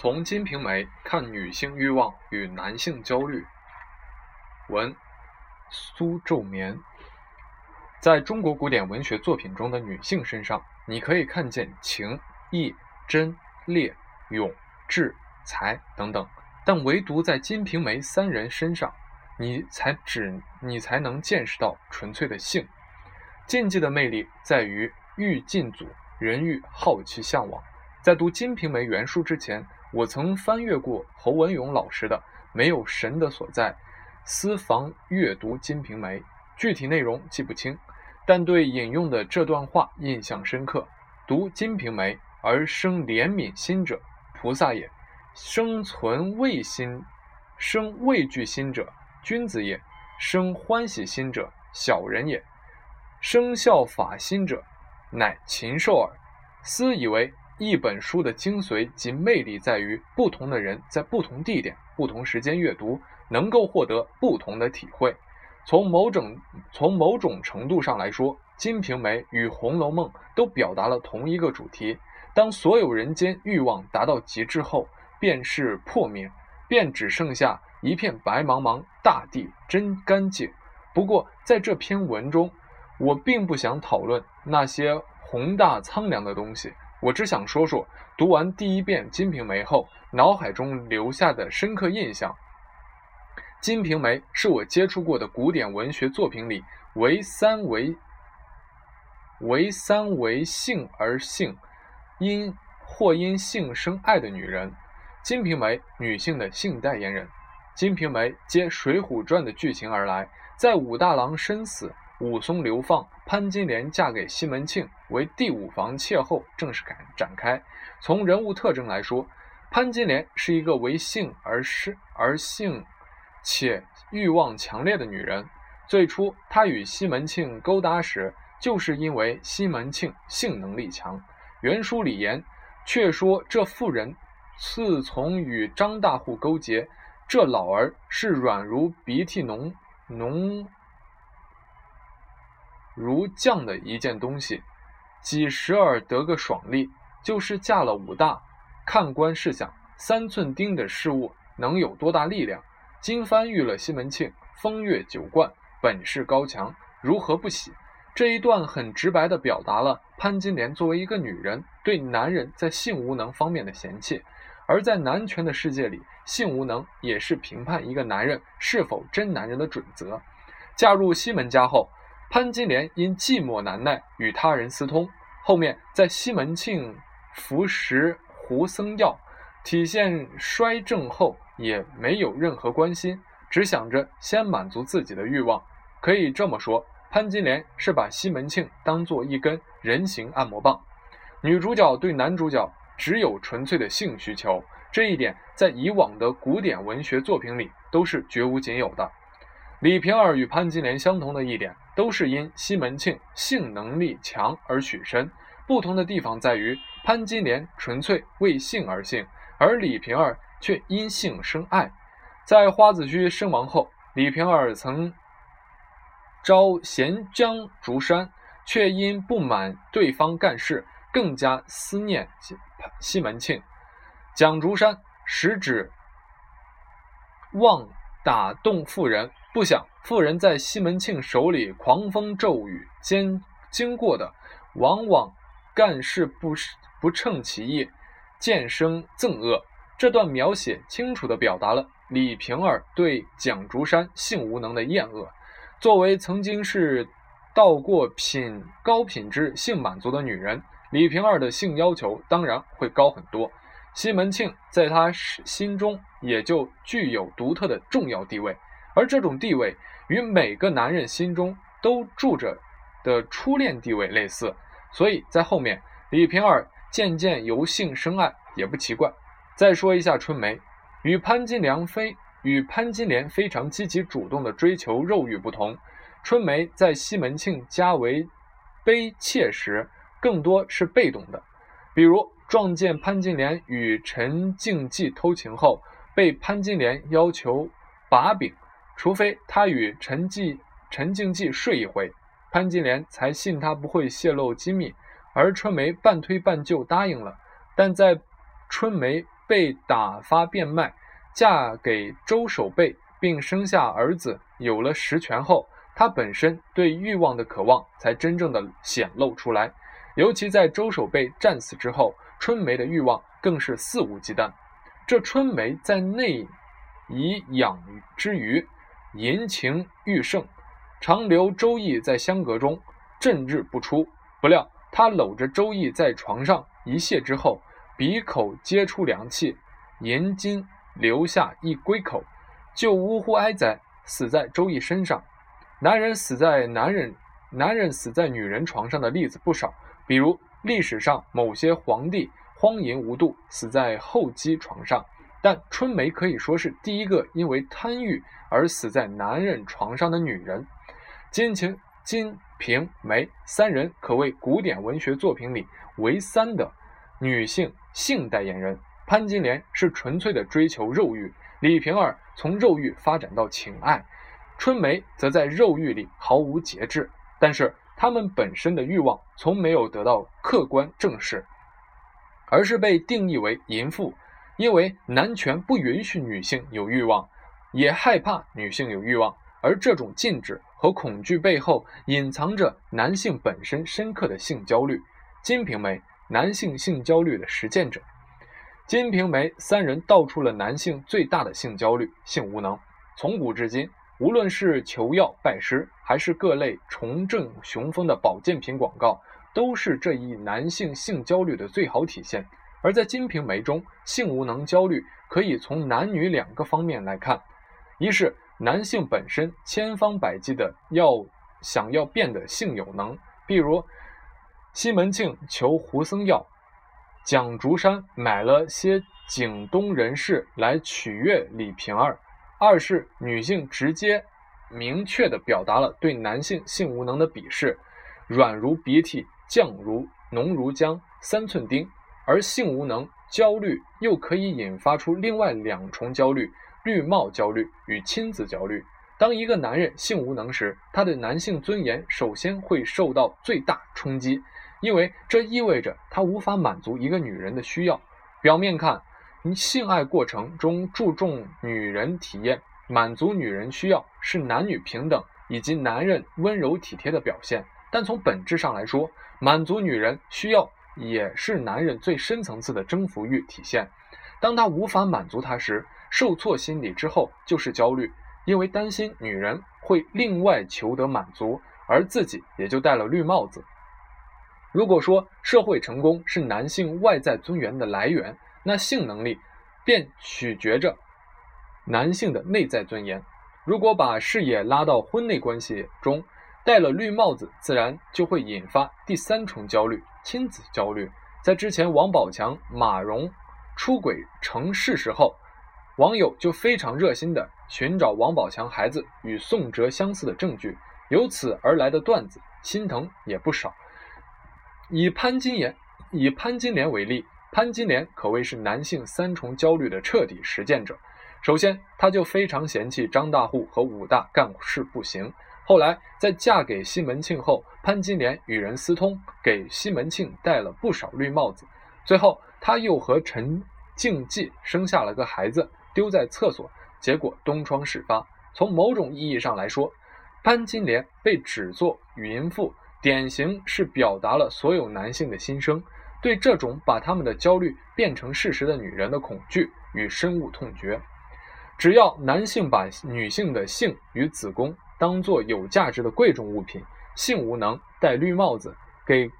从《金瓶梅》看女性欲望与男性焦虑。文苏昼眠，在中国古典文学作品中的女性身上，你可以看见情、义、贞、烈、勇、智、才等等，但唯独在《金瓶梅》三人身上，你才只你才能见识到纯粹的性。禁忌的魅力在于欲禁阻，人欲好奇向往。在读《金瓶梅》原书之前。我曾翻阅过侯文勇老师的《没有神的所在》，私房阅读《金瓶梅》，具体内容记不清，但对引用的这段话印象深刻。读《金瓶梅》而生怜悯心者，菩萨也；生存畏心、生畏惧心者，君子也；生欢喜心者，小人也；生效法心者，乃禽兽耳。私以为。一本书的精髓及魅力在于，不同的人在不同地点、不同时间阅读，能够获得不同的体会。从某种从某种程度上来说，《金瓶梅》与《红楼梦》都表达了同一个主题：当所有人间欲望达到极致后，便是破灭，便只剩下一片白茫茫大地真干净。不过，在这篇文中，我并不想讨论那些宏大苍凉的东西。我只想说说读完第一遍《金瓶梅》后脑海中留下的深刻印象。《金瓶梅》是我接触过的古典文学作品里唯三为唯三为性而性，因或因性生爱的女人，《金瓶梅》女性的性代言人，《金瓶梅》接《水浒传》的剧情而来，在武大郎身死。武松流放，潘金莲嫁给西门庆为第五房妾后，正式展展开。从人物特征来说，潘金莲是一个为性而生而性且欲望强烈的女人。最初，她与西门庆勾搭时，就是因为西门庆性能力强。原书里言，却说这妇人自从与张大户勾结，这老儿是软如鼻涕浓浓。如将的一件东西，几时而得个爽利？就是嫁了武大，看官试想，三寸钉的事物能有多大力量？金帆遇了西门庆，风月酒冠，本事高强，如何不喜？这一段很直白地表达了潘金莲作为一个女人对男人在性无能方面的嫌弃，而在男权的世界里，性无能也是评判一个男人是否真男人的准则。嫁入西门家后。潘金莲因寂寞难耐，与他人私通。后面在西门庆服食胡僧药，体现衰症后，也没有任何关心，只想着先满足自己的欲望。可以这么说，潘金莲是把西门庆当做一根人形按摩棒。女主角对男主角只有纯粹的性需求，这一点在以往的古典文学作品里都是绝无仅有的。李瓶儿与潘金莲相同的一点，都是因西门庆性能力强而娶身。不同的地方在于，潘金莲纯粹为性而性，而李瓶儿却因性生爱。在花子虚身亡后，李瓶儿曾招贤将竹山，却因不满对方干事，更加思念西门庆。蒋竹山实指望打动妇人。不想，妇人在西门庆手里狂风骤雨间经过的，往往干事不不称其意，渐生憎恶。这段描写清楚地表达了李瓶儿对蒋竹山性无能的厌恶。作为曾经是到过品高品质性满足的女人，李瓶儿的性要求当然会高很多。西门庆在她心中也就具有独特的重要地位。而这种地位与每个男人心中都住着的初恋地位类似，所以在后面李瓶儿渐渐由性生爱也不奇怪。再说一下春梅，与潘金莲非与潘金莲非常积极主动的追求肉欲不同，春梅在西门庆家为卑妾时，更多是被动的。比如撞见潘金莲与陈静济偷情后，被潘金莲要求把柄。除非他与陈继、陈静济睡一回，潘金莲才信他不会泄露机密，而春梅半推半就答应了。但在春梅被打发变卖，嫁给周守备，并生下儿子，有了实权后，她本身对欲望的渴望才真正的显露出来。尤其在周守备战死之后，春梅的欲望更是肆无忌惮。这春梅在内以养之余，淫情愈盛，常留周易在香阁中，阵日不出。不料他搂着周易在床上一泻之后，鼻口皆出凉气，银金留下一龟口，就呜呼哀哉，死在周易身上。男人死在男人，男人死在女人床上的例子不少。比如历史上某些皇帝荒淫无度，死在后姬床上，但春梅可以说是第一个因为贪欲而死在男人床上的女人。金情金瓶梅三人可谓古典文学作品里唯三的女性性代言人。潘金莲是纯粹的追求肉欲，李瓶儿从肉欲发展到情爱，春梅则在肉欲里毫无节制，但是。他们本身的欲望从没有得到客观正视，而是被定义为淫妇，因为男权不允许女性有欲望，也害怕女性有欲望，而这种禁止和恐惧背后隐藏着男性本身深刻的性焦虑。金瓶梅，男性性焦虑的实践者。金瓶梅三人道出了男性最大的性焦虑、性无能，从古至今。无论是求药拜师，还是各类重振雄风的保健品广告，都是这一男性性焦虑的最好体现。而在《金瓶梅》中，性无能焦虑可以从男女两个方面来看：一是男性本身千方百计的要想要变得性有能，比如西门庆求胡僧药，蒋竹山买了些景东人士来取悦李瓶儿。二是女性直接、明确的表达了对男性性无能的鄙视，软如鼻涕，犟如浓如浆，三寸钉。而性无能焦虑又可以引发出另外两重焦虑：绿帽焦虑与亲子焦虑。当一个男人性无能时，他的男性尊严首先会受到最大冲击，因为这意味着他无法满足一个女人的需要。表面看，性爱过程中注重女人体验，满足女人需要是男女平等以及男人温柔体贴的表现。但从本质上来说，满足女人需要也是男人最深层次的征服欲体现。当他无法满足她时，受挫心理之后就是焦虑，因为担心女人会另外求得满足，而自己也就戴了绿帽子。如果说社会成功是男性外在尊严的来源，那性能力便取决着男性的内在尊严。如果把视野拉到婚内关系中，戴了绿帽子，自然就会引发第三重焦虑——亲子焦虑。在之前王宝强、马蓉出轨成事实后，网友就非常热心地寻找王宝强孩子与宋哲相似的证据，由此而来的段子，心疼也不少。以潘金莲，以潘金莲为例。潘金莲可谓是男性三重焦虑的彻底实践者。首先，她就非常嫌弃张大户和武大干事不行。后来，在嫁给西门庆后，潘金莲与人私通，给西门庆戴了不少绿帽子。最后，她又和陈静济生下了个孩子，丢在厕所，结果东窗事发。从某种意义上来说，潘金莲被指作淫妇，典型是表达了所有男性的心声。对这种把他们的焦虑变成事实的女人的恐惧与深恶痛绝。只要男性把女性的性与子宫当做有价值的贵重物品，性无能、戴绿帽子、给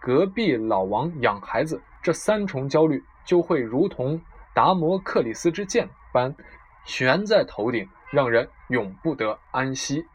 隔壁老王养孩子，这三重焦虑就会如同达摩克里斯之剑般悬在头顶，让人永不得安息。